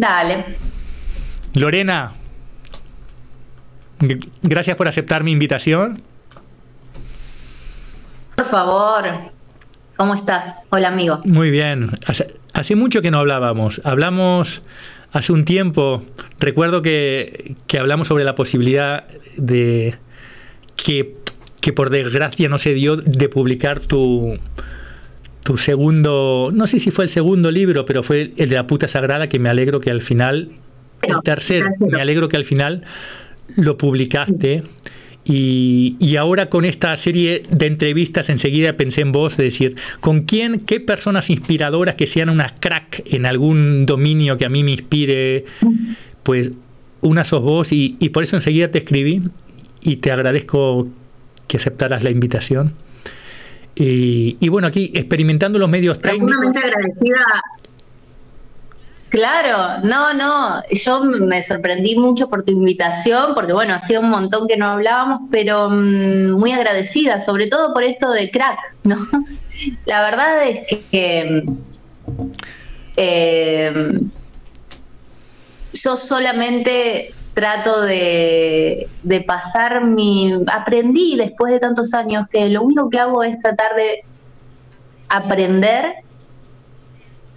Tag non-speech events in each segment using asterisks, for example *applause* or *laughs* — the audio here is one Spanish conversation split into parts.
Dale. Lorena, gracias por aceptar mi invitación. Por favor, ¿cómo estás? Hola amigo. Muy bien. Hace, mucho que no hablábamos. Hablamos hace un tiempo. Recuerdo que, hablamos sobre la posibilidad de que, que por desgracia no se dio de publicar tu, tu segundo, no sé si fue el segundo libro, pero fue el de la puta sagrada, que me alegro que al final, el tercero, me alegro que al final lo publicaste. Y, y, ahora con esta serie de entrevistas enseguida pensé en vos de decir, ¿con quién, qué personas inspiradoras que sean una crack en algún dominio que a mí me inspire? Pues una sos vos y, y por eso enseguida te escribí y te agradezco que aceptaras la invitación. Y, bueno, aquí experimentando los medios técnicos. agradecida. Claro, no, no, yo me sorprendí mucho por tu invitación, porque bueno, hacía un montón que no hablábamos, pero mm, muy agradecida, sobre todo por esto de crack, *laughs* ¿no? La verdad es que eh, yo solamente trato de, pasar mi... Aprendí después de tantos años que lo único que hago es tratar de aprender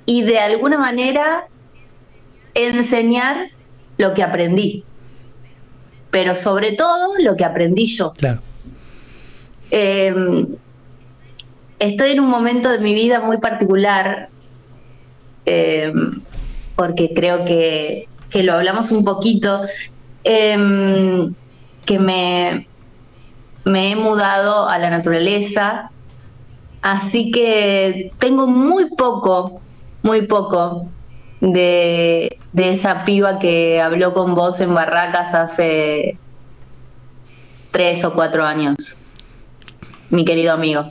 y de alguna manera enseñar lo que aprendí. Pero sobre todo lo que aprendí yo. Claro. Em, estoy en un momento de mi vida muy particular em, porque creo que que lo hablamos un poquito, em, que me, me he mudado a la naturaleza, así que tengo muy poco, muy poco de, de, esa piba que habló con vos en Barracas hace tres o cuatro años, mi querido amigo.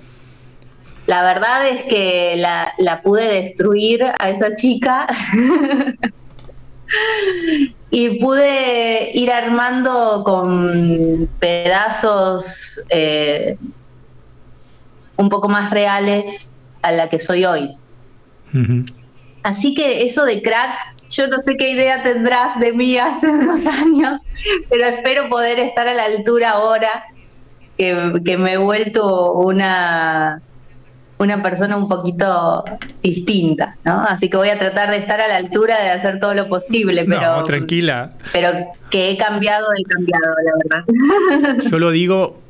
La verdad es que la, la pude destruir a esa chica *laughs* y pude ir armando con pedazos eh, un poco más reales a la que soy hoy. Así que eso de crack, yo no sé qué idea tendrás de mí hace unos *laughs* años, pero espero poder estar a la altura ahora que me he vuelto una una persona un poquito distinta, ¿no? Así que voy a tratar de estar a la altura de hacer todo lo posible, pero... No, tranquila. Pero que he cambiado, he cambiado, la verdad. *laughs* Yo lo digo,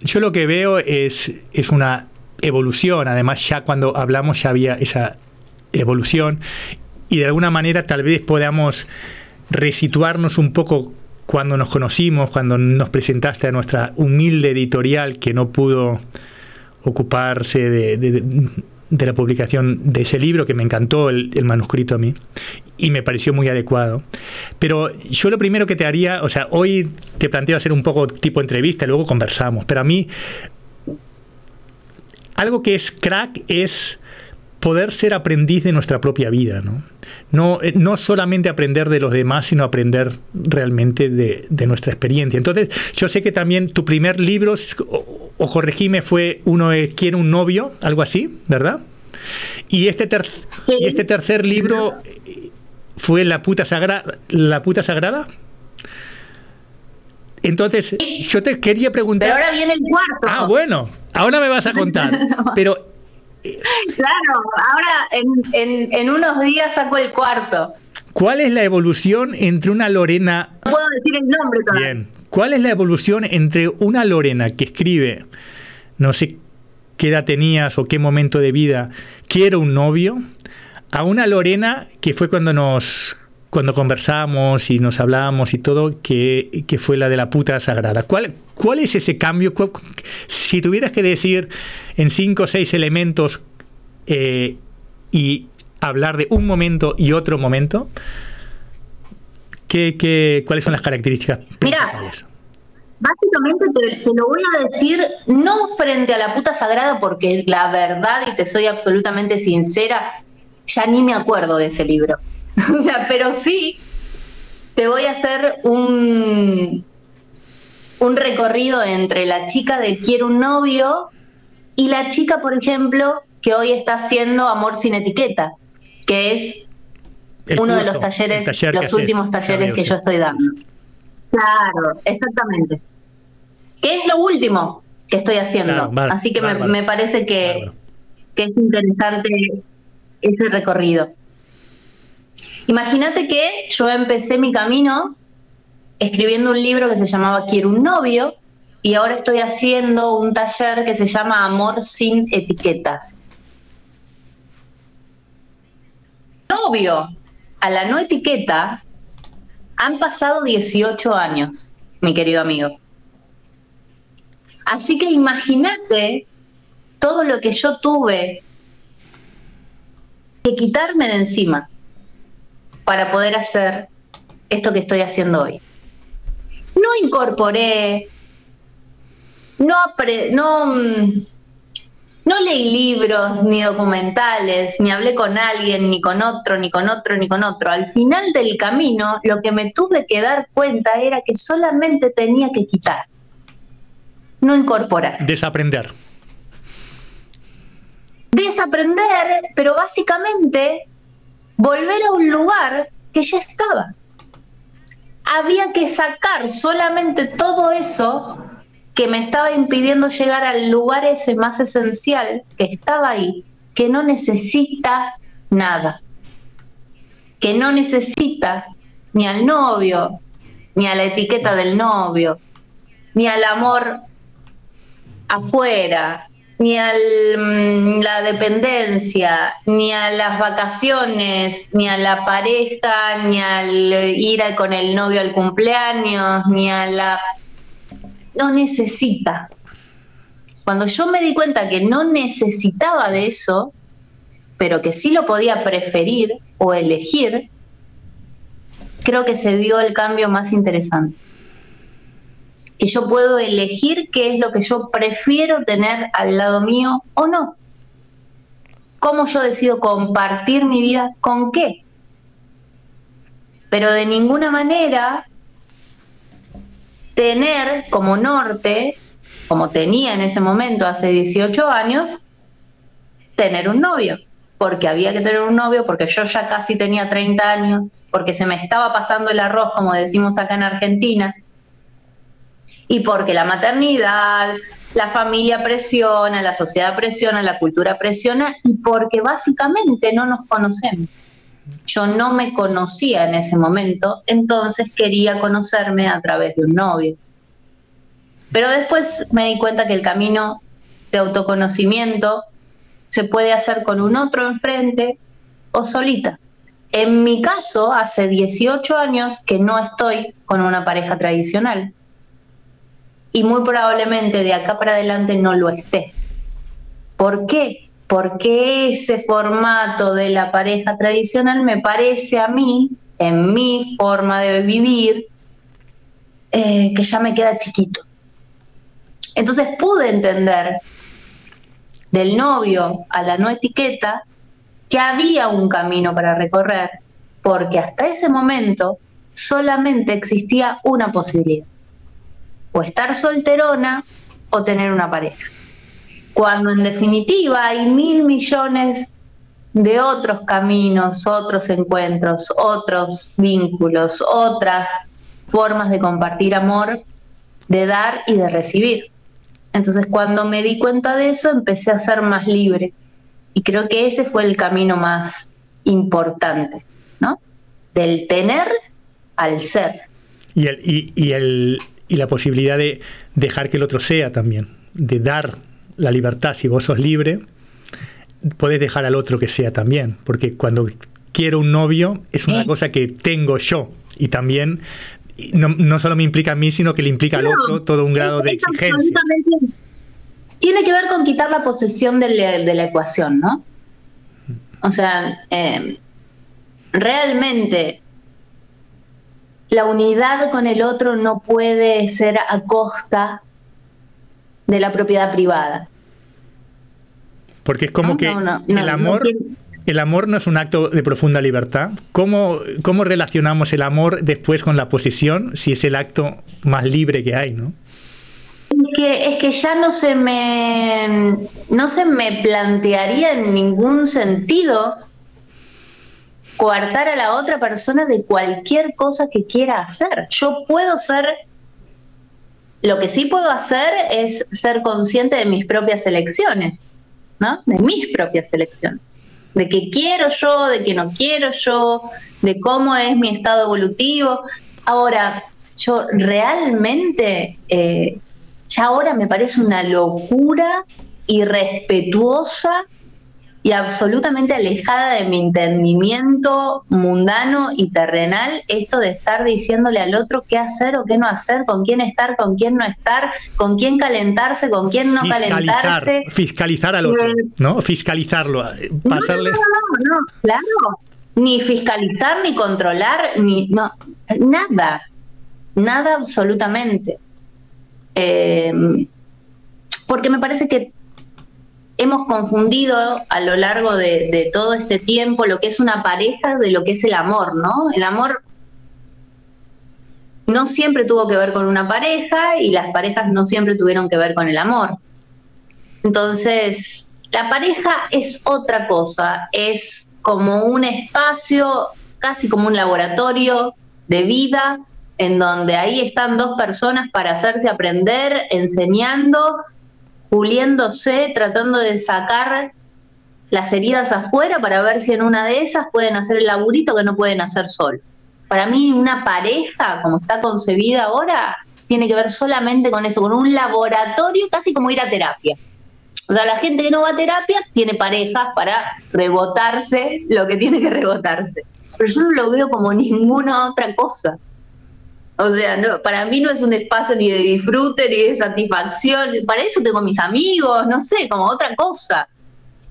yo lo que veo es, es una evolución, además ya cuando hablamos ya había esa evolución y de alguna manera tal vez podamos resituarnos un poco cuando nos conocimos, cuando nos presentaste a nuestra humilde editorial que no pudo ocuparse de, la publicación de ese libro, que me encantó el, manuscrito a mí, y me pareció muy adecuado. Pero yo lo primero que te haría, o sea, hoy te planteo hacer un poco tipo entrevista, luego conversamos, pero a mí algo que es crack es poder ser aprendiz de nuestra propia vida, ¿no? No, eh, no solamente aprender de los demás, sino aprender realmente de, nuestra experiencia. Entonces, yo sé que también tu primer libro, o, corregime, fue uno de Quiero un novio, algo así, ¿verdad? Y este, y este tercer libro fue La puta, sagrada la puta sagrada. Entonces, yo te quería preguntar. Pero ahora viene el cuarto. Ah, bueno, ahora me vas a contar. *laughs* Pero Claro, ahora en, unos días saco el cuarto. ¿Cuál es la evolución entre una Lorena... No puedo decir el nombre todavía. Bien. ¿Cuál es la evolución entre una Lorena que escribe, no sé qué edad tenías o qué momento de vida, quiero un novio, a una Lorena que fue cuando nos cuando conversamos y nos hablábamos y todo, que, que fue la de la puta sagrada. ¿Cuál, cuál es ese cambio? si tuvieras que decir en cinco o seis elementos eh, y hablar de un momento y otro momento, ¿qué, qué, cuáles son las características Mira, Básicamente te, lo voy a decir no frente a la puta sagrada porque la verdad, y te soy absolutamente sincera, ya ni me acuerdo de ese libro. *laughs* o sea, pero sí te voy a hacer un, un recorrido entre la chica de quiero un novio y la chica, por ejemplo, que hoy está haciendo Amor sin etiqueta, que es uno de los talleres, los últimos talleres que yo estoy dando. Claro, exactamente. ¿Qué es lo último que estoy haciendo? Así que me, parece que, que es interesante ese recorrido. Imagínate que yo empecé mi camino escribiendo un libro que se llamaba Quiero un novio y ahora estoy haciendo un taller que se llama Amor sin etiquetas. Novio a la no etiqueta han pasado 18 años, mi querido amigo. Así que imagínate todo lo que yo tuve que quitarme de encima para poder hacer esto que estoy haciendo hoy. No incorporé, no, no, mm, no leí libros ni documentales, ni hablé con alguien, ni con otro, ni con otro, ni con otro. Al final del camino, lo que me tuve que dar cuenta era que solamente tenía que quitar, no incorporar. Desaprender. Desaprender, pero básicamente volver a un lugar que ya estaba. Había que sacar solamente todo eso que me estaba impidiendo llegar al lugar ese más esencial que estaba ahí, que no necesita nada, que no necesita ni al novio, ni a la etiqueta del novio, ni al amor afuera, ni a mm, la dependencia, ni a las vacaciones, ni a la pareja, ni al ir con el novio al cumpleaños, ni a la... No necesita. Cuando yo me di cuenta que no necesitaba de eso, pero que sí lo podía preferir o elegir, creo que se dio el cambio más interesante que yo puedo elegir qué es lo que yo prefiero tener al lado mío o no. ¿Cómo yo decido compartir mi vida con qué? Pero de ninguna manera tener como norte, como tenía en ese momento hace 18 años, tener un novio. Porque había que tener un novio, porque yo ya casi tenía 30 años, porque se me estaba pasando el arroz, como decimos acá en Argentina, y porque la maternidad, la familia presiona, la sociedad presiona, la cultura presiona y porque básicamente no nos conocemos. Yo no me conocía en ese momento, entonces quería conocerme a través de un novio. Pero después me di cuenta que el camino de autoconocimiento se puede hacer con un otro enfrente o solita. En mi caso, hace 18 años que no estoy con una pareja tradicional y muy probablemente de acá para adelante no lo esté. ¿Por qué? Porque ese formato de la pareja tradicional me parece a mí, en mi forma de vivir, eh, que ya me queda chiquito. Entonces pude entender del novio a la no etiqueta que había un camino para recorrer, porque hasta ese momento solamente existía una posibilidad o estar solterona o tener una pareja. Cuando en definitiva hay mil millones de otros caminos, otros encuentros, otros vínculos, otras formas de compartir amor, de dar y de recibir. Entonces cuando me di cuenta de eso empecé a ser más libre y creo que ese fue el camino más importante, ¿no? Del tener al ser. Y el, y el, y la posibilidad de dejar que el otro sea también, de dar la libertad. Si vos sos libre, puedes dejar al otro que sea también, porque cuando quiero un novio es una cosa que tengo yo y también no, no, solo me implica a mí, sino que le implica al otro todo un grado de exigencia. Tiene que ver con quitar la posesión de la, ecuación, ¿no? O sea, eh, realmente la unidad con el otro no puede ser a costa de la propiedad privada. Porque es como que el amor... el amor no es un acto de profunda libertad. ¿Cómo, ¿Cómo relacionamos el amor después con la posesión si es el acto más libre que hay, no? Es que, es que ya no se me no se me plantearía en ningún sentido coartar a la otra persona de cualquier cosa que quiera hacer. Yo puedo ser, lo que sí puedo hacer es ser consciente de mis propias elecciones, ¿no? De mis propias elecciones. De qué quiero yo, de qué no quiero yo, de cómo es mi estado evolutivo. Ahora, yo realmente, eh, ya ahora me parece una locura irrespetuosa y absolutamente alejada de mi entendimiento mundano y terrenal esto de estar diciéndole al otro qué hacer o qué no hacer, con quién estar, con quién no estar, con quién calentarse, con quién no calentarse. Fiscalizar al otro, ¿no? Fiscalizarlo, eh, pasarle... No, no, no, claro. Ni fiscalizar, ni controlar, ni... No, nada. Nada absolutamente. Eh, porque me parece que hemos confundido a lo largo de, todo este tiempo lo que es una pareja de lo que es el amor, ¿no? El amor no siempre tuvo que ver con una pareja y las parejas no siempre tuvieron que ver con el amor. Entonces, la pareja es otra cosa, es como un espacio, casi como un laboratorio de vida, en donde ahí están dos personas para hacerse aprender, enseñando puliéndose, tratando de sacar las heridas afuera para ver si en una de esas pueden hacer el laburito que no pueden hacer sol. Para mí una pareja, como está concebida ahora, tiene que ver solamente con eso, con un laboratorio casi como ir a terapia. O sea, la gente que no va a terapia tiene parejas para rebotarse lo que tiene que rebotarse. Pero yo no lo veo como ninguna otra cosa. O sea, no, para mí no es un espacio ni de disfrute ni de satisfacción. Para eso tengo mis amigos, no sé, como otra cosa.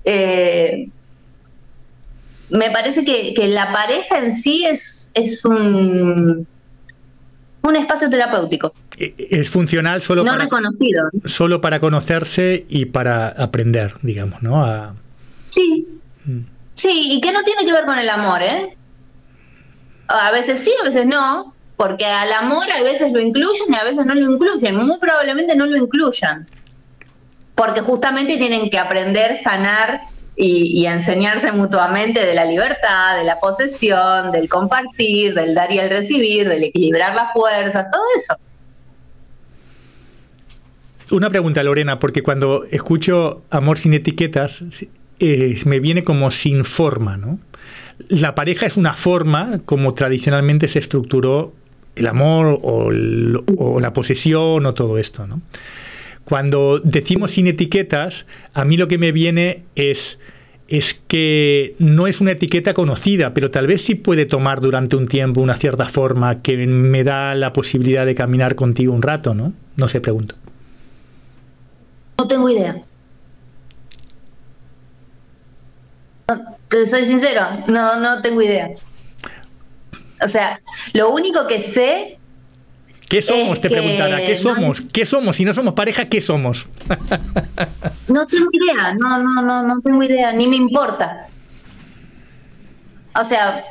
Eh, me parece que, la pareja en sí es, es un, un espacio terapéutico. E, es funcional solo no para, reconocido. Solo para conocerse y para aprender, digamos, ¿no? Sí. Mm. Sí, y que no tiene que ver con el amor, ¿eh? A veces sí, a veces no porque al amor a veces lo incluyen y a veces no lo incluyen, muy probablemente no lo incluyan, porque justamente tienen que aprender, sanar y, enseñarse mutuamente de la libertad, de la posesión, del compartir, del dar y el recibir, del equilibrar las fuerzas, todo eso. Una pregunta, Lorena, porque cuando escucho amor sin etiquetas, eh, me viene como sin forma, ¿no? La pareja es una forma como tradicionalmente se estructuró el amor o, la posesión o todo esto. ¿no? Cuando decimos sin etiquetas, a mí lo que me viene es, es que no es una etiqueta conocida, pero tal vez sí puede tomar durante un tiempo una cierta forma que me da la posibilidad de caminar contigo un rato, ¿no? No sé, pregunto. No tengo idea. te soy sincero, no, no tengo idea. O sea, lo único que sé. ¿Qué somos? Te preguntará. ¿Qué somos? ¿Qué somos? Si no somos pareja, ¿qué somos? no tengo idea. No, no, no, no tengo idea. Ni me importa. O sea,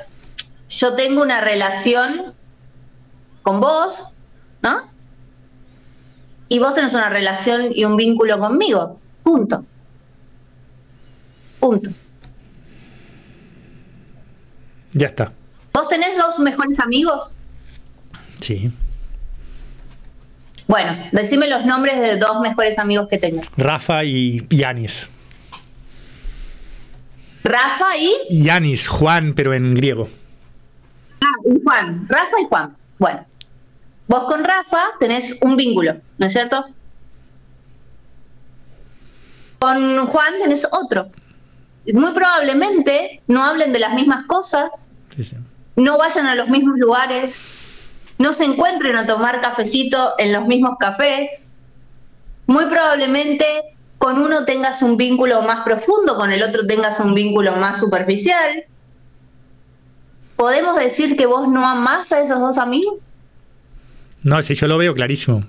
yo tengo una relación con vos, ¿no? Y vos tenés una relación y un vínculo conmigo. Punto. Punto. Ya está. ¿Vos tenés dos mejores amigos? Sí. Bueno, decime los nombres de dos mejores amigos que tengo. Rafa y Yanis. Rafa y. Yanis, Juan, pero en griego. Ah, y Juan. Rafa y Juan. Bueno. Vos con Rafa tenés un vínculo, ¿no es cierto? Con Juan tenés otro. Muy probablemente no hablen de las mismas cosas. Sí, sí no vayan a los mismos lugares, no se encuentren a tomar cafecito en los mismos cafés. Muy probablemente con uno tengas un vínculo más profundo, con el otro tengas un vínculo más superficial. ¿Podemos decir que vos no amás a esos dos amigos? No, sí, yo lo veo clarísimo.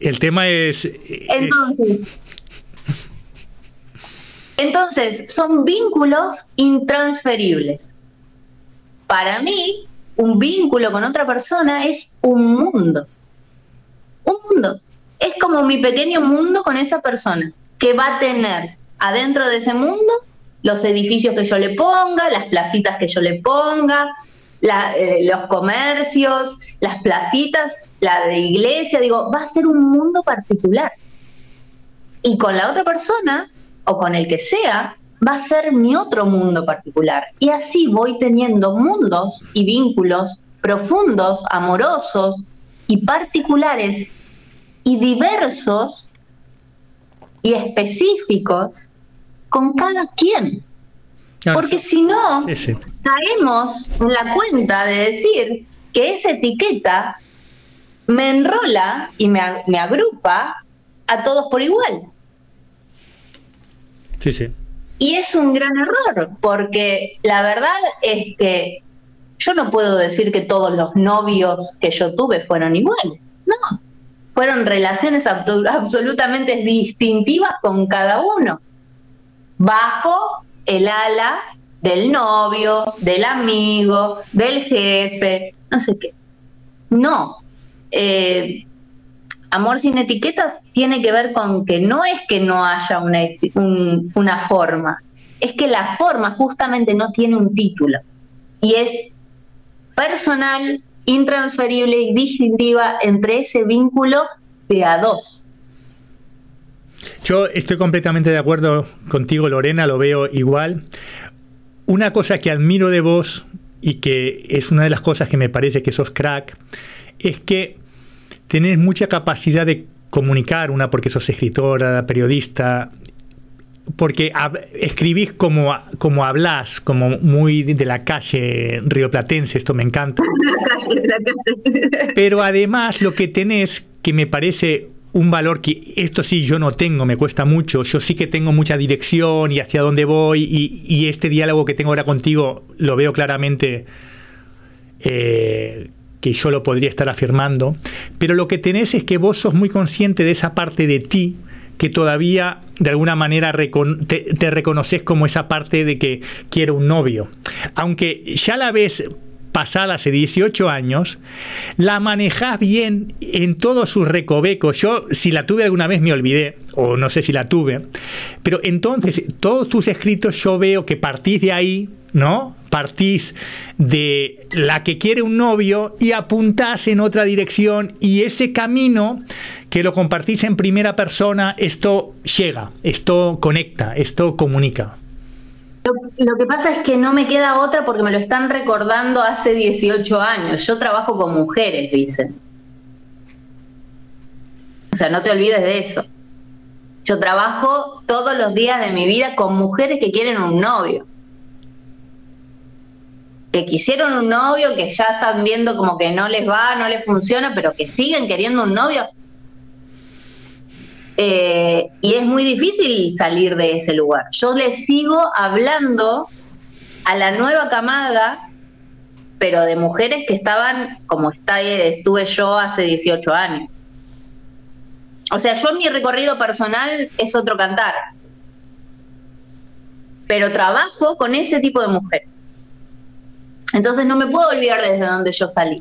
El tema es... Entonces, entonces son vínculos intransferibles para mí, un vínculo con otra persona es un mundo. Un mundo. Es como mi pequeño mundo con esa persona, que va a tener adentro de ese mundo los edificios que yo le ponga, las placitas que yo le ponga, eh, los comercios, las placitas, la de iglesia, digo, va a ser un mundo particular. Y con la otra persona, o con el que sea, va a ser mi otro mundo particular. Y así voy teniendo mundos y vínculos profundos, amorosos y particulares y diversos y específicos con cada quien. Porque si no, caemos en la cuenta de decir que esa etiqueta me enrola y me, me agrupa a todos por igual. Sí, sí. Y es un gran error, porque la verdad es que yo no puedo decir que todos los novios que yo tuve fueron iguales. No, fueron relaciones absolutamente distintivas con cada uno, bajo el ala del novio, del amigo, del jefe, no sé qué. No. Eh, amor sin etiquetas tiene que ver con que no es que no haya una, una forma, es que la forma justamente no tiene un título y es personal, intransferible y distintiva entre ese vínculo de a dos. Yo estoy completamente de acuerdo contigo, Lorena, lo veo igual. Una cosa que admiro de vos y que es una de las cosas que me parece que sos crack, es que tenés mucha capacidad de comunicar, una porque sos escritora, periodista, porque escribís como, como hablas, como muy de la calle rioplatense, esto me encanta. *laughs* Pero además lo que tenés, que me parece un valor que esto sí yo no tengo, me cuesta mucho, yo sí que tengo mucha dirección y hacia dónde voy y, este diálogo que tengo ahora contigo lo veo claramente eh, que yo lo podría estar afirmando, pero lo que tenés es que vos sos muy consciente de esa parte de ti, que todavía de alguna manera te, reconoces como esa parte de que quiero un novio. Aunque ya la ves pasada hace 18 años, la manejas bien en todos sus recovecos. Yo, si la tuve alguna vez, me olvidé, o no sé si la tuve, pero entonces todos tus escritos yo veo que partís de ahí, ¿no? Partís de la que quiere un novio y apuntás en otra dirección y ese camino que lo compartís en primera persona, esto llega, esto conecta, esto comunica. Lo, que pasa es que no me queda otra porque me lo están recordando hace 18 años. Yo trabajo con mujeres, dicen. O sea, no te olvides de eso. Yo trabajo todos los días de mi vida con mujeres que quieren un novio. Que quisieron un novio, que ya están viendo como que no les va, no les funciona, pero que siguen queriendo un novio. Eh, y es muy difícil salir de ese lugar. Yo le sigo hablando a la nueva camada, pero de mujeres que estaban como está, estuve yo hace 18 años. O sea, yo mi recorrido personal es otro cantar, pero trabajo con ese tipo de mujeres. Entonces no me puedo olvidar desde donde yo salí.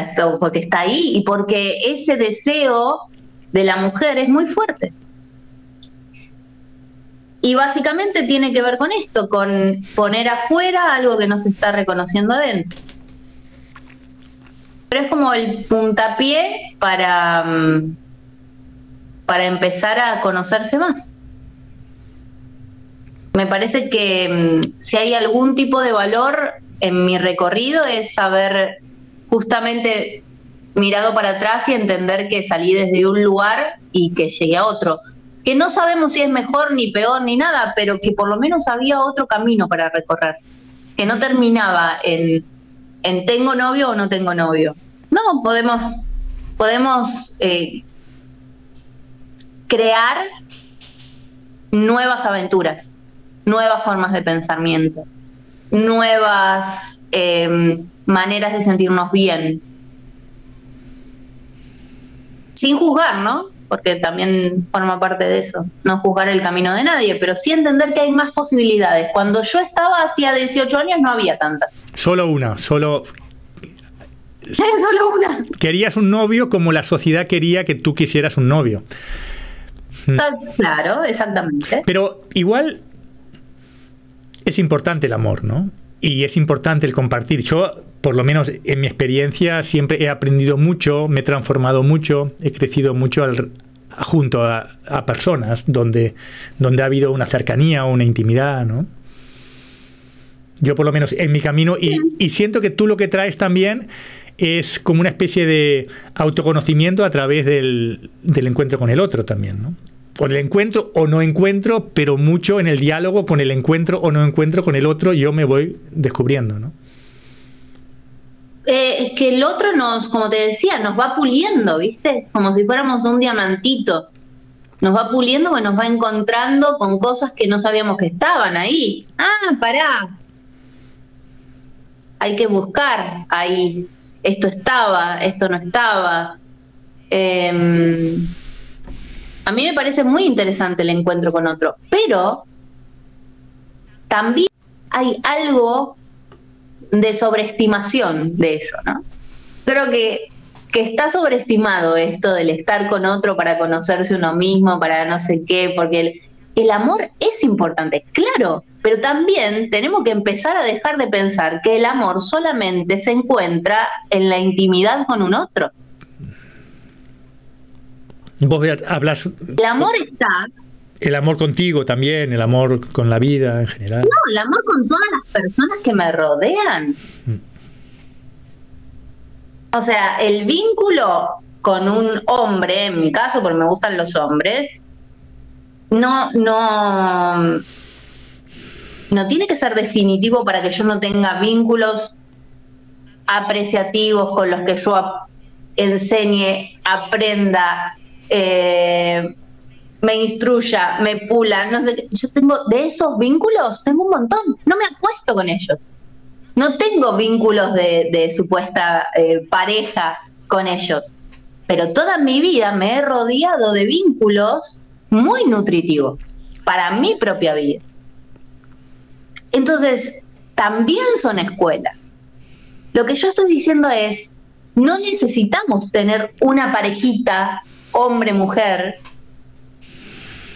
Esto, porque está ahí y porque ese deseo de la mujer es muy fuerte. Y básicamente tiene que ver con esto, con poner afuera algo que no se está reconociendo adentro. Pero es como el puntapié para, mm, para empezar a conocerse más. Me parece que mm, si hay algún tipo de valor en mi recorrido es saber justamente mirado para atrás y entender que salí desde un lugar y que llegué a otro. Que no sabemos si es mejor ni peor ni nada, pero que por lo menos había otro camino para recorrer. Que no terminaba en, en tengo novio o no tengo novio. No, podemos, podemos eh, crear nuevas aventuras, nuevas formas de pensamiento, nuevas eh, maneras de sentirnos bien. Sin juzgar, ¿no? Porque también forma parte de eso, no juzgar el camino de nadie, pero sí entender que hay más posibilidades. Cuando yo estaba hacía 18 años no había tantas. Solo una, solo *laughs* solo una. Querías un novio como la sociedad quería que tú quisieras un novio. Mm. Claro, exactamente. Pero igual es importante el amor, ¿no? Y es importante el compartir. Yo, por lo menos en mi experiencia, siempre he aprendido mucho, me he transformado mucho, he crecido mucho junto a, personas donde, donde ha habido una cercanía o una intimidad, ¿no? Yo por lo menos en mi camino, y, siento que tú lo que traes también es como una especie de autoconocimiento a través del encuentro con el otro también, ¿no? O el encuentro o no encuentro, pero mucho en el diálogo con el encuentro o no encuentro con el otro, yo me voy descubriendo, ¿no? Eh, es que el otro nos, como te decía, nos va puliendo, ¿viste? Como si fuéramos un diamantito. Nos va puliendo, pues nos va encontrando con cosas que no sabíamos que estaban ahí. Ah, pará. Hay que buscar ahí. Esto estaba, esto no estaba. Eh, a mí me parece muy interesante el encuentro con otro, pero también hay algo de sobreestimación de eso, ¿no? Creo que, que está sobreestimado esto del estar con otro para conocerse uno mismo, para no sé qué, porque el, el amor es importante, claro, pero también tenemos que empezar a dejar de pensar que el amor solamente se encuentra en la intimidad con un otro. Vos hablas... El amor está... El amor contigo también, el amor con la vida en general. No, el amor con todas las personas que me rodean. Mm. O sea, el vínculo con un hombre, en mi caso, porque me gustan los hombres, no, no, no tiene que ser definitivo para que yo no tenga vínculos apreciativos con los que yo enseñe, aprenda, eh, me instruya, me pula, no sé, yo tengo de esos vínculos, tengo un montón, no me acuesto con ellos. No tengo vínculos de, supuesta eh, pareja con ellos, pero toda mi vida me he rodeado de vínculos muy nutritivos para mi propia vida. Entonces, también son escuelas. Lo que yo estoy diciendo es, no necesitamos tener una parejita hombre, mujer,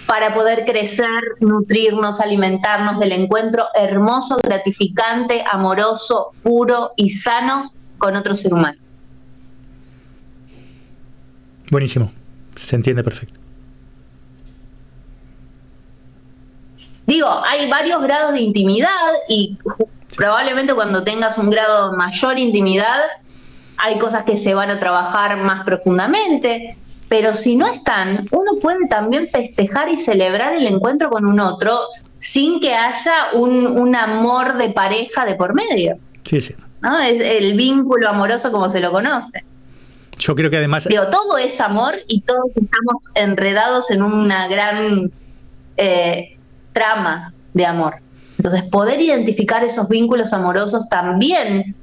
para poder crecer, nutrirnos, alimentarnos del encuentro hermoso, gratificante, amoroso, puro y sano con otro ser humano. Buenísimo, se entiende perfecto. Digo, hay varios grados de intimidad y probablemente cuando tengas un grado mayor intimidad hay cosas que se van a trabajar más profundamente, pero si no están, uno puede también festejar y celebrar el encuentro con un otro sin que haya un, amor de pareja de por medio. Sí, sí. ¿no? Es el vínculo amoroso como se lo conoce. Yo creo que además... Digo, todo es amor y todos estamos enredados en una gran eh, trama de amor. Entonces, poder identificar esos vínculos amorosos también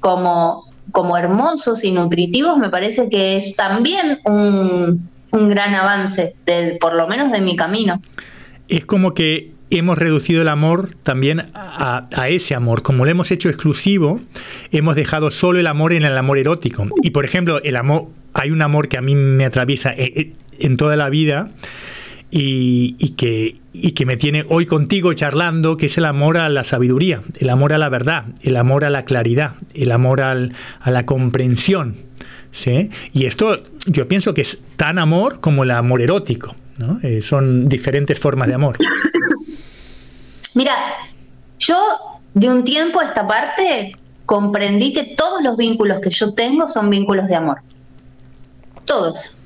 como como hermosos y nutritivos, me parece que es también un, gran avance, por lo menos de mi camino. Es como que hemos reducido el amor también a, ese amor. Como lo hemos hecho exclusivo, hemos dejado solo el amor en el amor erótico. Y por ejemplo, el amor, hay un amor que a mí me atraviesa eh, eh, en toda la vida y, que, y que me tiene hoy contigo charlando, que es el amor a la sabiduría, el amor a la verdad, el amor a la claridad, el amor al, a la comprensión. ¿sí? Y esto yo pienso que es tan amor como el amor erótico. ¿no? Eh, son diferentes formas de amor. Mira, yo de un tiempo a esta parte comprendí que todos los vínculos que yo tengo son vínculos de amor. Todos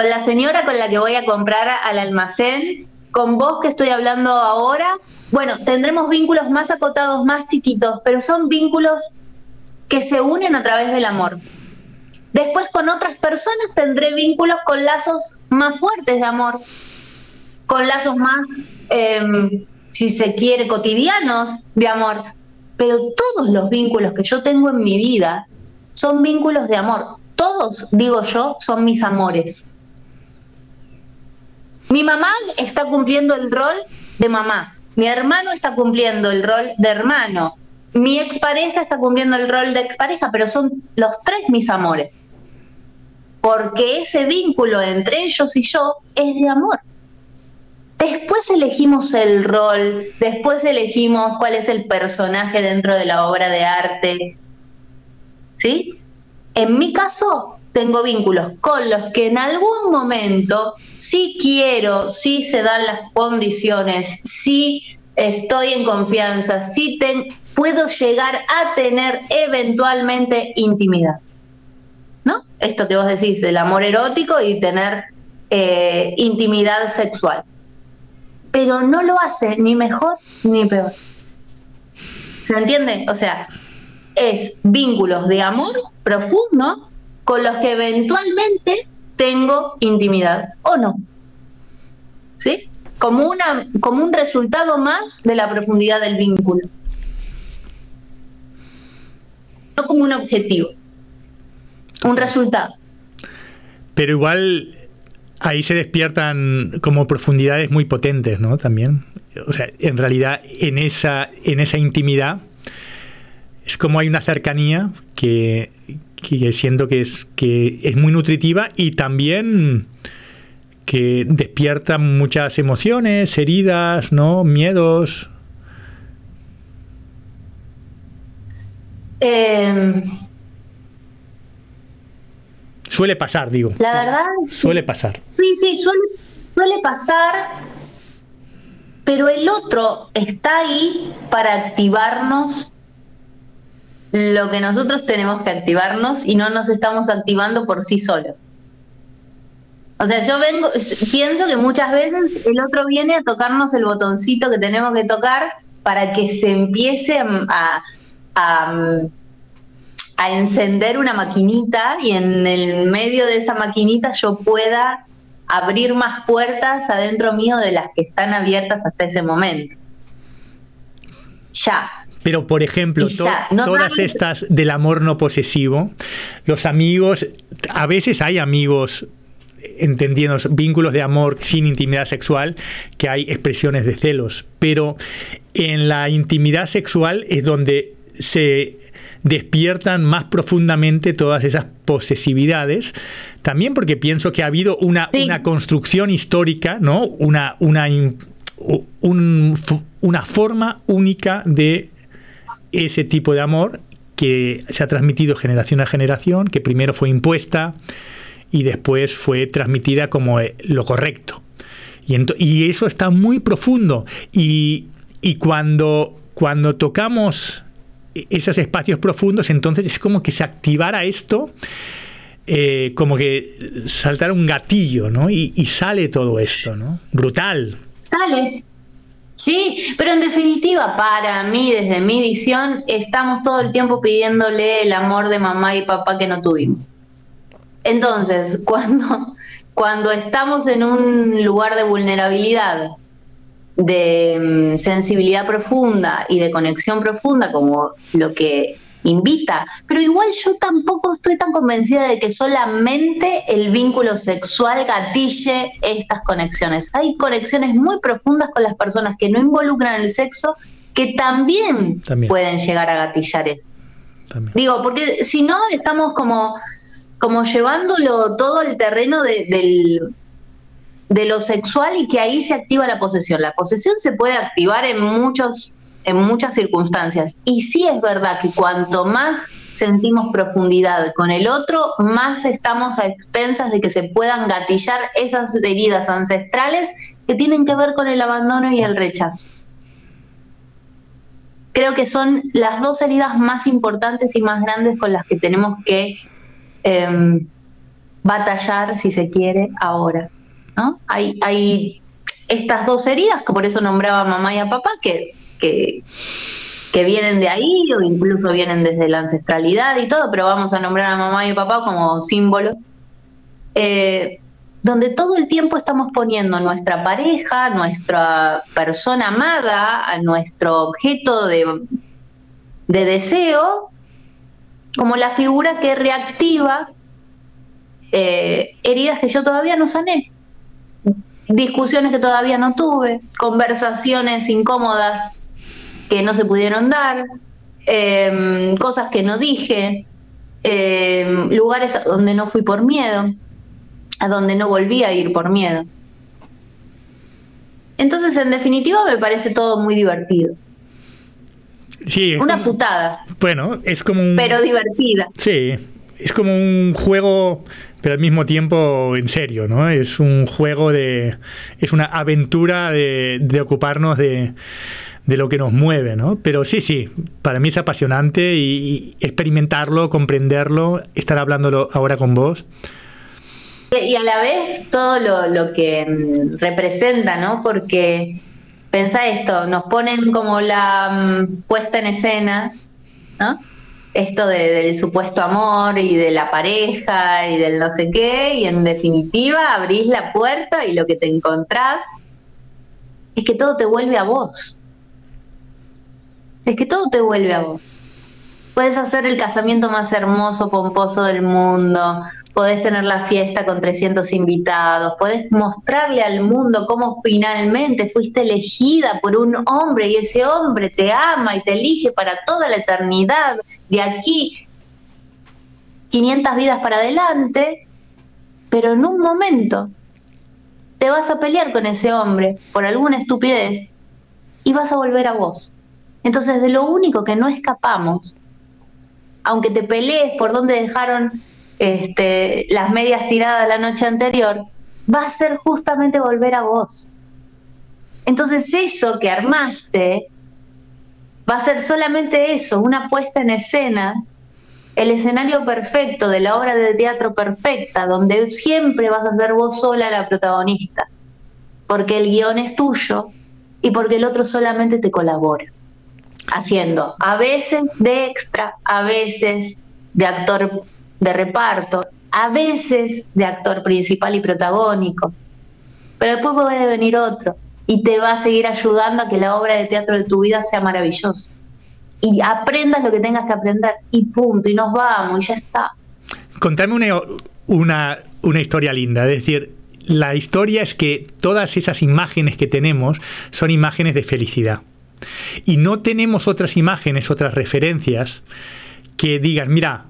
con la señora con la que voy a comprar al almacén, con vos que estoy hablando ahora, bueno, tendremos vínculos más acotados, más chiquitos, pero son vínculos que se unen a través del amor. Después con otras personas tendré vínculos con lazos más fuertes de amor, con lazos más, em, si se quiere, cotidianos de amor. Pero todos los vínculos que yo tengo en mi vida son vínculos de amor. Todos, digo yo, son mis amores. Mi mamá está cumpliendo el rol de mamá. Mi hermano está cumpliendo el rol de hermano. Mi expareja está cumpliendo el rol de expareja, pero son los tres mis amores. porque ese vínculo entre ellos y yo es de amor. Después elegimos el rol, después elegimos cuál es el personaje dentro de la obra de arte. ¿Sí? En mi caso, tengo vínculos con los que en algún momento sí quiero, sí se dan las condiciones, sí estoy en confianza, sí puedo llegar a tener eventualmente intimidad. ¿No? Esto que vos decís del amor erótico y tener eh, intimidad sexual. Pero no lo hace ni mejor ni peor. ¿Se entiende? O sea, es vínculos de amor profundo con los que eventualmente tengo intimidad o no. ¿Sí? Como, una, como un resultado más de la profundidad del vínculo. No como un objetivo. Un resultado. Pero igual ahí se despiertan como profundidades muy potentes, ¿no? También. O sea, en realidad en esa, en esa intimidad es como hay una cercanía que, que siento que es, que es muy nutritiva y también que despierta muchas emociones, heridas, ¿no? miedos. Em, suele pasar, digo. La verdad. Suele pasar. Sí, sí, suele, suele pasar, pero el otro está ahí para activarnos lo que nosotros tenemos que activarnos y no nos estamos activando por sí solos. O sea, yo vengo, pienso que muchas veces el otro viene a tocarnos el botoncito que tenemos que tocar para que se empiece a, a, a encender una maquinita y en el medio de esa maquinita yo pueda abrir más puertas adentro mío de las que están abiertas hasta ese momento. Ya, pero, por ejemplo, todas estas del amor no posesivo, los amigos, a veces hay amigos entendiendo vínculos de amor sin intimidad sexual, que hay expresiones de celos, pero en la intimidad sexual es donde se despiertan más profundamente todas esas posesividades, también porque pienso que ha habido una, una construcción histórica, ¿no? una, una, una forma única de ese tipo de amor que se ha transmitido generación a generación, que primero fue impuesta y después fue transmitida como eh, lo correcto. Y, y eso está muy profundo. Y, cuando, cuando tocamos esos espacios profundos, entonces es como que se activara esto, eh, como que saltara un gatillo, ¿no? Y, y, sale todo esto, ¿no? Brutal. Sale, Sí, pero en definitiva, para mí, desde mi visión, estamos todo el tiempo pidiéndole el amor de mamá y papá que no tuvimos. Entonces, *laughs* cuando, cuando estamos en un lugar de vulnerabilidad, de mm, sensibilidad profunda y de conexión profunda, como lo que invita, pero igual yo tampoco estoy tan convencida de que solamente el vínculo sexual gatille estas conexiones. Hay conexiones muy profundas con las personas que no involucran el sexo que también, pueden llegar a gatillar esto. Digo, porque si no estamos como, como llevándolo todo el terreno de, de lo sexual y que ahí se activa la posesión. La posesión se puede activar en muchos en muchas circunstancias. Y sí es verdad que cuanto más sentimos profundidad con el otro, más estamos a expensas de que se puedan gatillar esas heridas ancestrales que tienen que ver con el abandono y el rechazo. Creo que son las dos heridas más importantes y más grandes con las que tenemos que em, batallar, si se quiere, ahora. ¿no? Hay, hay estas dos heridas, que por eso nombraba a mamá y a papá, que que, vienen de ahí o incluso vienen desde la ancestralidad y todo, pero vamos a nombrar a mamá y papá como símbolo, eh, donde todo el tiempo estamos poniendo nuestra pareja, nuestra persona amada, a nuestro objeto de, de deseo, como la figura que reactiva eh, heridas que yo todavía no sané, discusiones que todavía no tuve, conversaciones incómodas que no se pudieron dar, em, cosas que no dije, eh, lugares a donde no fui por miedo, a donde no volví a ir por miedo. Entonces, en definitiva, me parece todo muy divertido. Sí, Una putada. Bueno, es como un... Pero divertida. Sí, es como un juego, pero al mismo tiempo en serio, ¿no? Es un juego de... es una aventura de, de ocuparnos de, de, lo que nos mueve, ¿no? Pero sí, sí, para mí es apasionante y, experimentarlo, comprenderlo, estar hablándolo ahora con vos. Y a la vez todo lo, que mm, representa, ¿no? Porque Pensa esto, nos ponen como la mm, puesta en escena, ¿no? Esto del supuesto amor y de la pareja y del no sé qué, y en definitiva abrís la puerta y lo que te encontrás es que todo te vuelve a vos. Es que todo te vuelve a vos. Puedes hacer el casamiento más hermoso, pomposo del mundo, podés tener la fiesta con 300 invitados, podés mostrarle al mundo cómo finalmente fuiste elegida por un hombre y ese hombre te ama y te elige para toda la eternidad, de aquí 500 vidas para adelante, pero en un momento te vas a pelear con ese hombre por alguna estupidez y vas a volver a vos. Entonces, de lo único que no escapamos, aunque te pelees por donde dejaron este, las medias tiradas la noche anterior, va a ser justamente volver a vos. Entonces eso que armaste va a ser solamente eso, una puesta en escena, el escenario perfecto de la obra de teatro perfecta, donde siempre vas a ser vos sola la protagonista, porque el guion es tuyo y porque el otro solamente te colabora, haciendo a veces de extra, a veces de actor de reparto, a veces de actor principal y protagónico, pero después puede venir otro y te va a seguir ayudando a que la obra de teatro de tu vida sea maravillosa. Y aprendas lo que tengas que aprender y punto, y nos vamos, y ya está. Contame una, una, una historia linda, es decir, la historia es que todas esas imágenes que tenemos son imágenes de felicidad. Y no tenemos otras imágenes, otras referencias que digan, mira,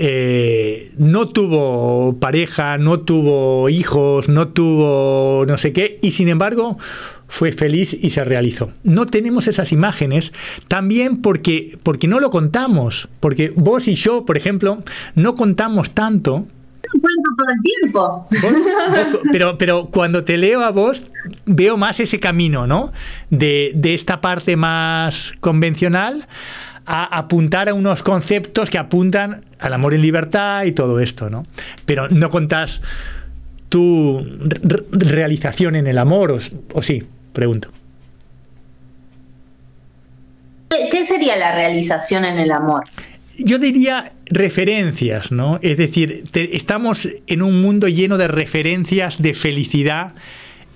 eh, no tuvo pareja, no tuvo hijos, no tuvo no sé qué, y sin embargo fue feliz y se realizó. No tenemos esas imágenes también porque, porque no lo contamos, porque vos y yo, por ejemplo, no contamos tanto cuento todo el tiempo. pero, pero cuando te leo a vos, veo más ese camino, ¿no? De, de esta parte más convencional a apuntar a unos conceptos que apuntan al amor en libertad y todo esto, ¿no? Pero no contás tu realización en el amor, o, o sí, pregunto. ¿Qué sería la realización en el amor? Yo diría referencias, ¿no? Es decir, te, estamos en un mundo lleno de referencias de felicidad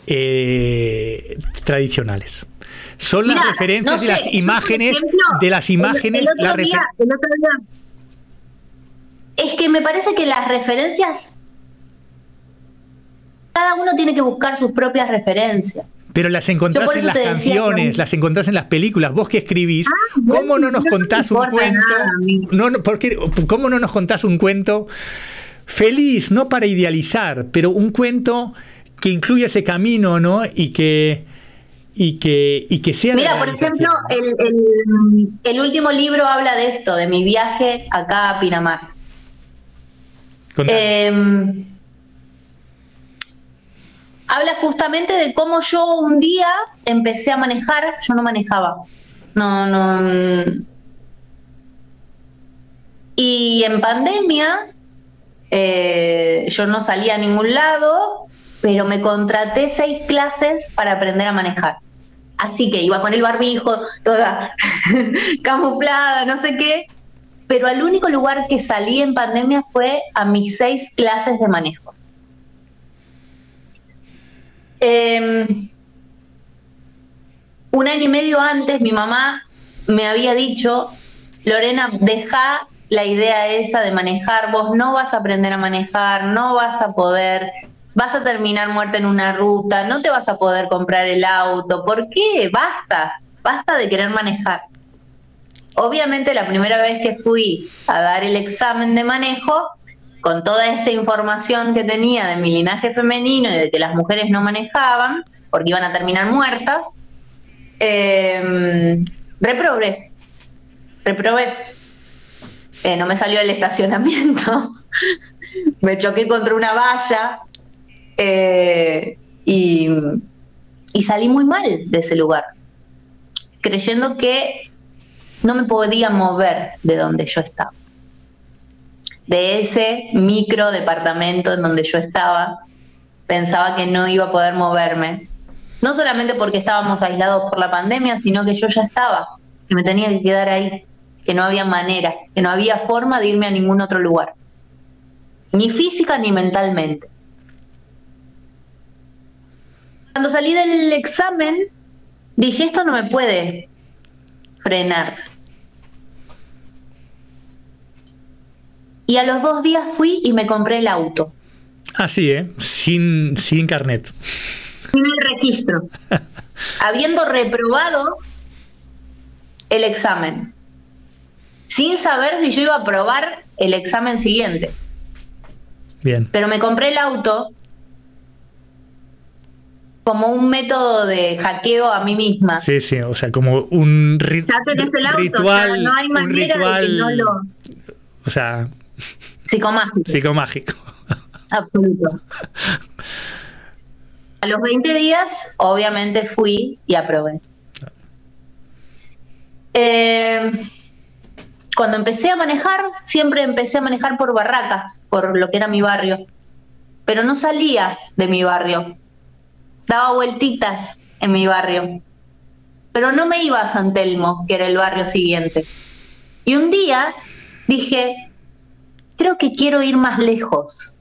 eh, tradicionales son las referencias de las imágenes, de las imágenes. es que me parece que las referencias, cada uno tiene que buscar sus propias referencias. Pero las encontrás en las canciones, las encontrás en las películas. Vos que escribís, ah, ¿cómo no nos contás un cuento? no, no, porque, ¿Cómo no nos contás un cuento feliz, no para idealizar, pero un cuento que incluye ese camino, ¿no? Y que y que, y que sea... Mira, por ejemplo, el, el, último libro habla de esto, de mi viaje acá a Pinamar. Eh, habla justamente de cómo yo un día empecé a manejar, yo no manejaba, no, no. Y en pandemia eh, yo no salía a ningún lado, pero me contraté seis clases para aprender a manejar. Así que iba con el barbijo, toda *laughs* camuflada, no sé qué, pero al único lugar que salí en pandemia fue a mis seis clases de manejo. Em, un año y medio antes mi mamá me había dicho, Lorena, deja la idea esa de manejar, vos no vas a aprender a manejar, no vas a poder, vas a terminar muerta en una ruta, no te vas a poder comprar el auto. ¿Por qué? Basta, basta de querer manejar. Obviamente la primera vez que fui a dar el examen de manejo, con toda esta información que tenía de mi linaje femenino y de que las mujeres no manejaban, porque iban a terminar muertas, eh, reprobé. Reprobé. Eh, no me salió el estacionamiento. *laughs* me choqué contra una valla. Eh, y, y salí muy mal de ese lugar, creyendo que no me podía mover de donde yo estaba. De ese micro departamento en donde yo estaba, pensaba que no iba a poder moverme. No solamente porque estábamos aislados por la pandemia, sino que yo ya estaba, que me tenía que quedar ahí, que no había manera, que no había forma de irme a ningún otro lugar, ni física ni mentalmente. Cuando salí del examen, dije, esto no me puede frenar. Y a los dos días fui y me compré el auto. Así, ¿eh? Sin, sin carnet. Sin el registro. *laughs* habiendo reprobado el examen. Sin saber si yo iba a aprobar el examen siguiente. Bien. Pero me compré el auto como un método de hackeo a mí misma. Sí, sí, o sea, como un ritual. no hay manera de que no lo... O sea, Psicomágico. Psicomágico. Absoluto. A los 20 días, obviamente fui y aprobé. Eh, cuando empecé a manejar, siempre empecé a manejar por barracas, por lo que era mi barrio. Pero no salía de mi barrio. Daba vueltitas en mi barrio. Pero no me iba a San Telmo, que era el barrio siguiente. Y un día dije, creo que quiero ir más lejos.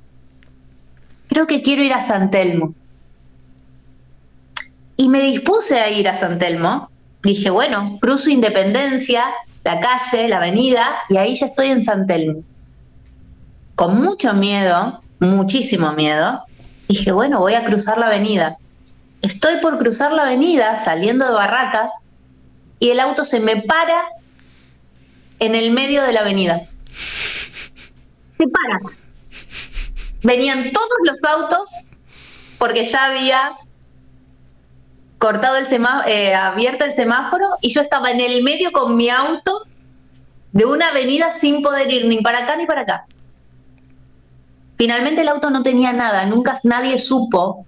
Creo que quiero ir a San Telmo. Y me dispuse a ir a San Telmo. Dije, bueno, cruzo Independencia, la calle, la avenida, y ahí ya estoy en San Telmo. Con mucho miedo, muchísimo miedo, dije, bueno, voy a cruzar la avenida. Estoy por cruzar la avenida, saliendo de Barracas, y el auto se me para en el medio de la avenida se para. Venían todos los autos porque ya había cortado el semáforo, eh, abierto el semáforo y yo estaba en el medio con mi auto de una avenida sin poder ir ni para acá ni para acá. Finalmente el auto no tenía nada, nunca nadie supo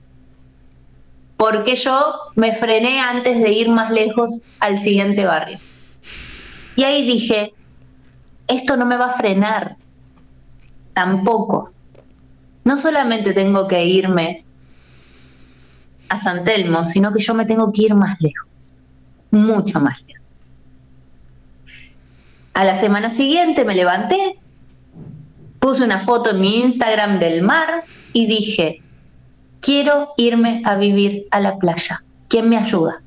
por qué yo me frené antes de ir más lejos al siguiente barrio. Y ahí dije, esto no me va a frenar, tampoco. No solamente tengo que irme a San Telmo, sino que yo me tengo que ir más lejos, mucho más lejos. A la semana siguiente me levanté, puse una foto en mi Instagram del mar y dije, quiero irme a vivir a la playa. ¿Quién me ayuda?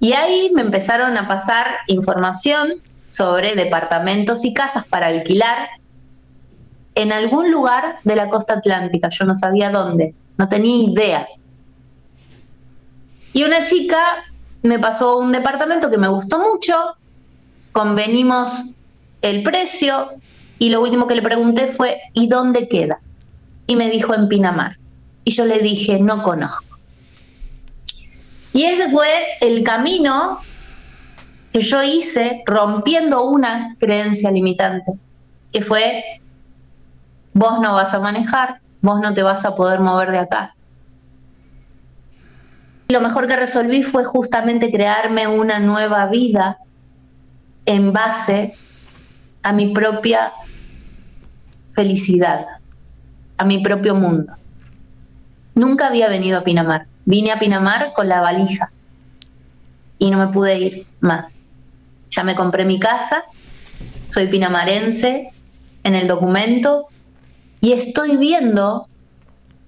Y ahí me empezaron a pasar información sobre departamentos y casas para alquilar en algún lugar de la costa atlántica. Yo no sabía dónde, no tenía idea. Y una chica me pasó un departamento que me gustó mucho, convenimos el precio y lo último que le pregunté fue, ¿y dónde queda? Y me dijo en Pinamar. Y yo le dije, no conozco. Y ese fue el camino que yo hice rompiendo una creencia limitante, que fue, vos no vas a manejar, vos no te vas a poder mover de acá. lo mejor que resolví fue justamente crearme una nueva vida en base a mi propia felicidad, a mi propio mundo. Nunca había venido a Pinamar. Vine a Pinamar con la valija y no me pude ir más ya me compré mi casa, soy pinamarense en el documento y estoy viendo,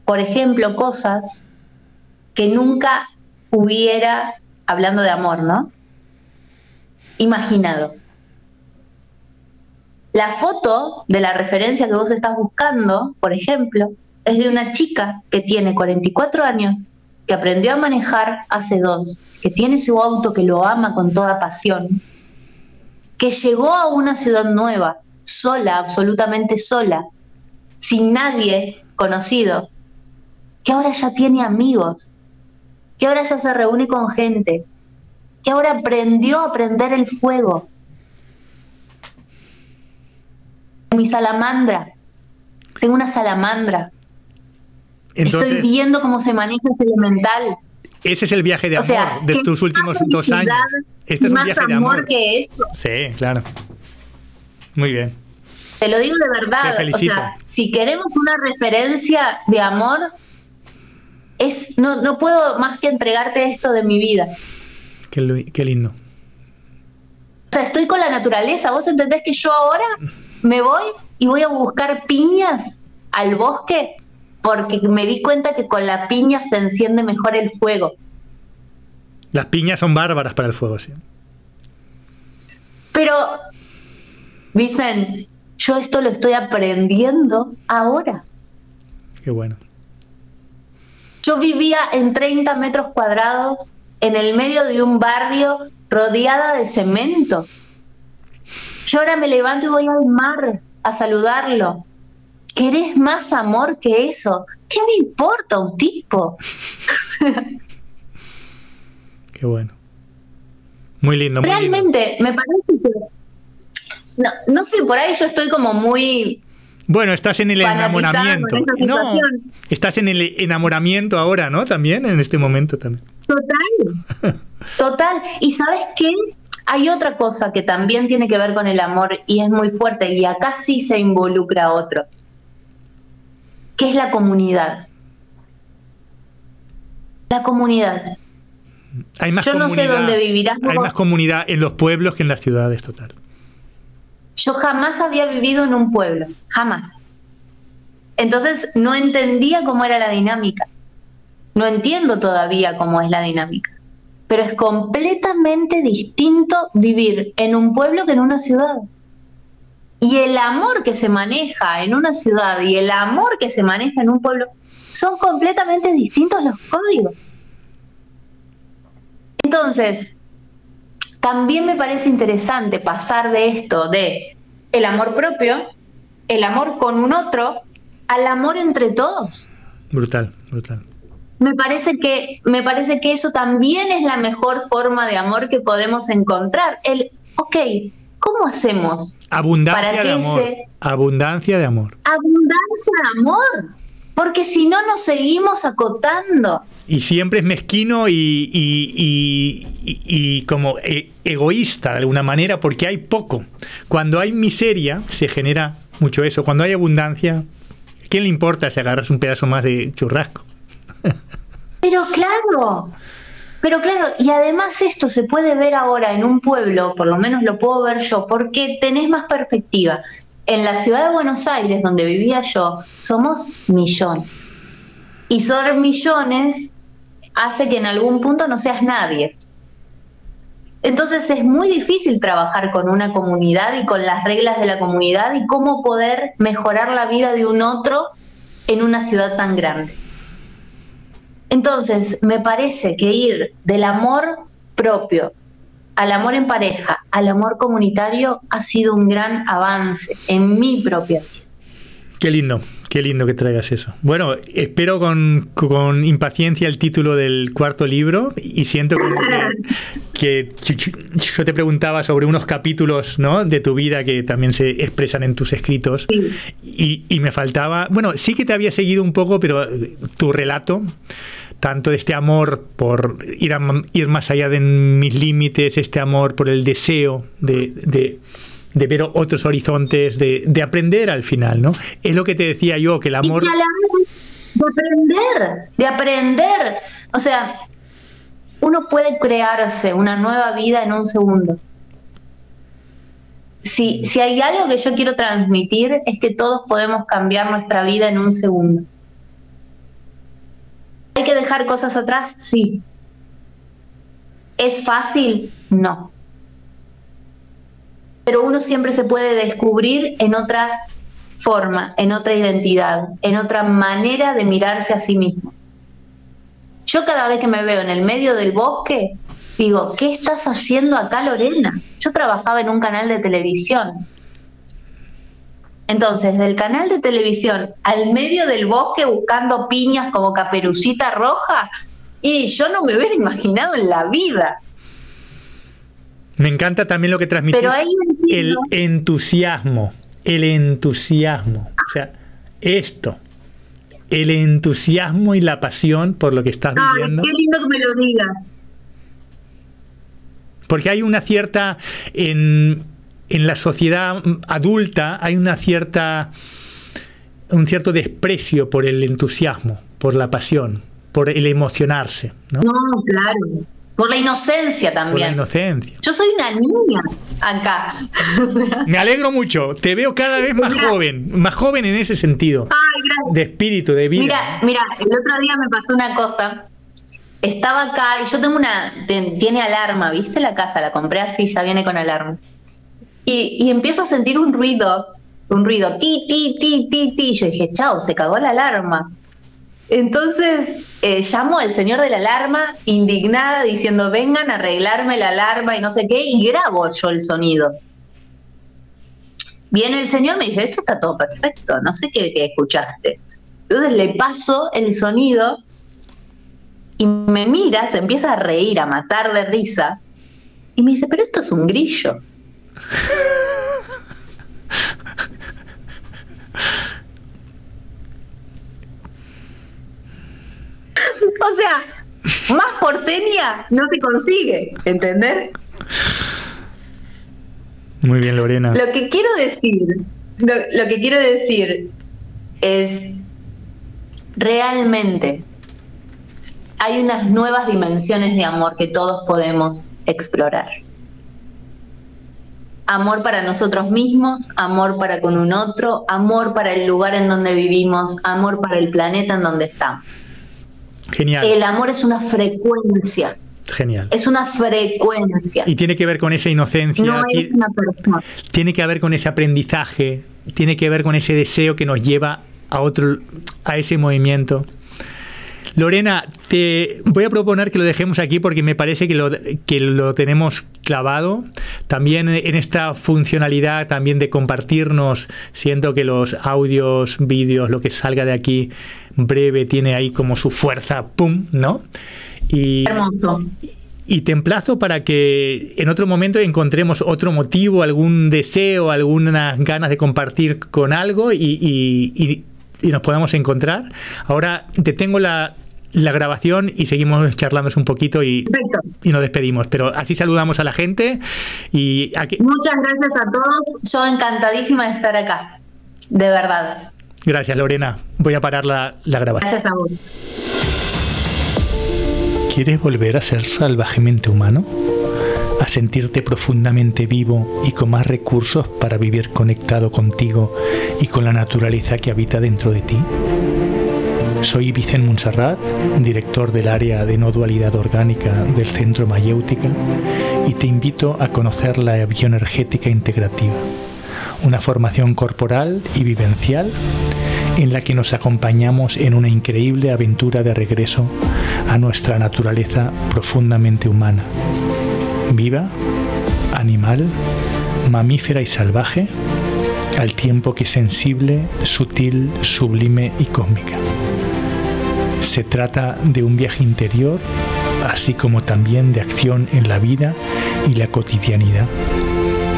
por ejemplo, cosas que nunca hubiera, hablando de amor, ¿no? Imaginado. La foto de la referencia que vos estás buscando, por ejemplo, es de una chica que tiene 44 años que aprendió a manejar hace dos, que tiene su auto que lo ama con toda pasión, que llegó a una ciudad nueva, sola, absolutamente sola, sin nadie conocido, que ahora ya tiene amigos, que ahora ya se reúne con gente, que ahora aprendió a prender el fuego. Mi salamandra, tengo una salamandra. Estoy viendo cómo se maneja ese elemental. Ese es el viaje de amor de tus últimos dos años. Este es un viaje de amor. que esto. Sí, claro. Muy bien. Te lo digo de verdad. O sea, si queremos una referencia de amor, es no, no puedo más que entregarte esto de mi vida. Qué, qué lindo. O sea, estoy con la naturaleza. ¿Vos entendés que yo ahora me voy y voy a buscar piñas al bosque porque me di cuenta que con la piña se enciende mejor el fuego. Las piñas son bárbaras para el fuego, sí. Pero, Vicen, yo esto lo estoy aprendiendo ahora. Qué bueno. Yo vivía en 30 metros cuadrados, en el medio de un barrio rodeada de cemento. Yo ahora me levanto y voy al mar a saludarlo. ¿Querés más amor que eso? ¿Qué me importa un tipo? *laughs* Qué bueno. Muy lindo. Realmente, me parece que. No, no sé, por ahí yo estoy como muy. Bueno, estás en el enamoramiento. No, estás en el enamoramiento ahora, ¿no? También, en este momento también. Total. *laughs* Total. ¿Y sabes qué? Hay otra cosa que también tiene que ver con el amor y es muy fuerte y acá sí se involucra otro, que es la comunidad. La comunidad. Hay más Yo no sé dónde vivirás. Hay más comunidad en los pueblos que en las ciudades, total. Yo jamás había vivido en un pueblo, jamás. Entonces no entendía cómo era la dinámica. No entiendo todavía cómo es la dinámica pero es completamente distinto vivir en un pueblo que en una ciudad. Y el amor que se maneja en una ciudad y el amor que se maneja en un pueblo son completamente distintos los códigos. Entonces, también me parece interesante pasar de esto de el amor propio, el amor con un otro, al amor entre todos. Brutal, brutal me parece que me parece que eso también es la mejor forma de amor que podemos encontrar. El, ok, ¿cómo hacemos? Abundancia de amor. Abundancia de amor. Abundancia de amor. Porque si no nos seguimos acotando. Y siempre es mezquino y, y, como e, egoísta de alguna manera porque hay poco. Cuando hay miseria se genera mucho eso. Cuando hay abundancia, ¿quién le importa si agarras un pedazo más de churrasco? *laughs* Pero claro, pero claro, y además esto se puede ver ahora en un pueblo, por lo menos lo puedo ver yo, porque tenés más perspectiva. En la ciudad de Buenos Aires, donde vivía yo, somos millones. Y ser millones hace que en algún punto no seas nadie. Entonces es muy difícil trabajar con una comunidad y con las reglas de la comunidad y cómo poder mejorar la vida de un otro en una ciudad tan grande. Entonces, me parece que ir del amor propio al amor en pareja, al amor comunitario, ha sido un gran avance en mi propia vida. Qué lindo, qué lindo que traigas eso. Bueno, espero con, impaciencia el título del cuarto libro y siento que, *laughs* yo te preguntaba sobre unos capítulos ¿no? de tu vida que también se expresan en tus escritos y, y me faltaba, bueno, sí que te había seguido un poco, pero tu relato tanto de este amor por ir, ir más allá de mis límites, este amor por el deseo de, de ver otros horizontes, de, aprender al final, ¿no? Es lo que te decía yo, que el amor... De aprender, de aprender. O sea, uno puede crearse una nueva vida en un segundo. Si, si hay algo que yo quiero transmitir es que todos podemos cambiar nuestra vida en un segundo. ¿Hay que dejar cosas atrás? Sí. ¿Es fácil? No pero uno siempre se puede descubrir en otra forma, en otra identidad, en otra manera de mirarse a sí mismo. Yo cada vez que me veo en el medio del bosque, digo, ¿qué estás haciendo acá, Lorena? Yo trabajaba en un canal de televisión. Entonces, del canal de televisión al medio del bosque buscando piñas como caperucita roja, y yo no me hubiera imaginado en la vida. Me encanta también lo que transmite el entusiasmo, el entusiasmo. O sea, esto, el entusiasmo y la pasión por lo que estás viviendo. Qué lindo que me lo digas. Porque hay una cierta en, en la sociedad adulta hay una cierta un cierto desprecio por el entusiasmo, por la pasión, por el emocionarse. No, no claro. Por la inocencia también. Por la inocencia. Yo soy una niña acá. *laughs* Me alegro mucho. Te veo cada vez más joven, más joven en ese sentido. Ay, gracias. De espíritu, de vida. Mira, mira, el otro día me pasó una cosa. Estaba acá y yo tengo una. Tiene alarma, ¿viste la casa? La compré así, ya viene con alarma. Y, y empiezo a sentir un ruido, un ruido, ti, ti, ti, ti, ti. Yo dije, chao, se cagó la alarma. Entonces eh, llamo al señor de la alarma, indignada, diciendo, vengan a arreglarme la alarma y no sé qué, y grabo yo el sonido. Viene el señor, me dice, esto está todo perfecto, no sé qué, qué escuchaste. Entonces le paso el sonido y me mira, se empieza a reír, a matar de risa, y me dice, pero esto es un grillo. *laughs* o sea, más porteña no se consigue, ¿entendés? Muy bien, Lorena. Lo que quiero decir, lo, que quiero decir es realmente hay unas nuevas dimensiones de amor que todos podemos explorar. Amor para nosotros mismos, amor para con un otro, amor para el lugar en donde vivimos, amor para el planeta en donde estamos. Genial. El amor es una frecuencia. Genial. Es una frecuencia. Y tiene que ver con esa inocencia. No es una persona. Tiene que ver con ese aprendizaje. Tiene que ver con ese deseo que nos lleva a otro, a ese movimiento. Lorena, te voy a proponer que lo dejemos aquí porque me parece que lo, que lo tenemos clavado. También en esta funcionalidad también de compartirnos, siento que los audios, vídeos, lo que salga de aquí breve tiene ahí como su fuerza, ¡pum! ¿no? Y, y te emplazo para que en otro momento encontremos otro motivo, algún deseo, algunas ganas de compartir con algo y, y, y nos podamos encontrar. Ahora te tengo la, la grabación y seguimos charlando un poquito y, y nos despedimos. Pero así saludamos a la gente y aquí... Muchas gracias a todos. Yo encantadísima de estar acá. De verdad. Gracias, Lorena. Voy a parar la, la grabación. Gracias a vos. ¿Quieres volver a ser salvajemente humano? ¿A sentirte profundamente vivo y con más recursos para vivir conectado contigo y con la naturaleza que habita dentro de ti? Soy Vicente Monserrat, director del área de no dualidad orgánica del Centro Mayéutica, y te invito a conocer la bioenergética integrativa, una formación corporal y vivencial en la que nos acompañamos en una increíble aventura de regreso a nuestra naturaleza profundamente humana, viva, animal, mamífera y salvaje, al tiempo que sensible, sutil, sublime y cósmica. Se trata de un viaje interior, así como también de acción en la vida y la cotidianidad,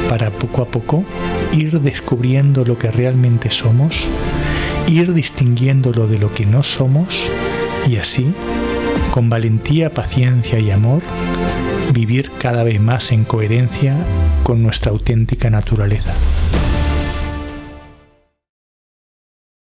para poco a poco ir descubriendo lo que realmente somos, ir distinguiéndolo de lo que no somos y así, con valentía, paciencia y amor, vivir cada vez más en coherencia con nuestra auténtica naturaleza.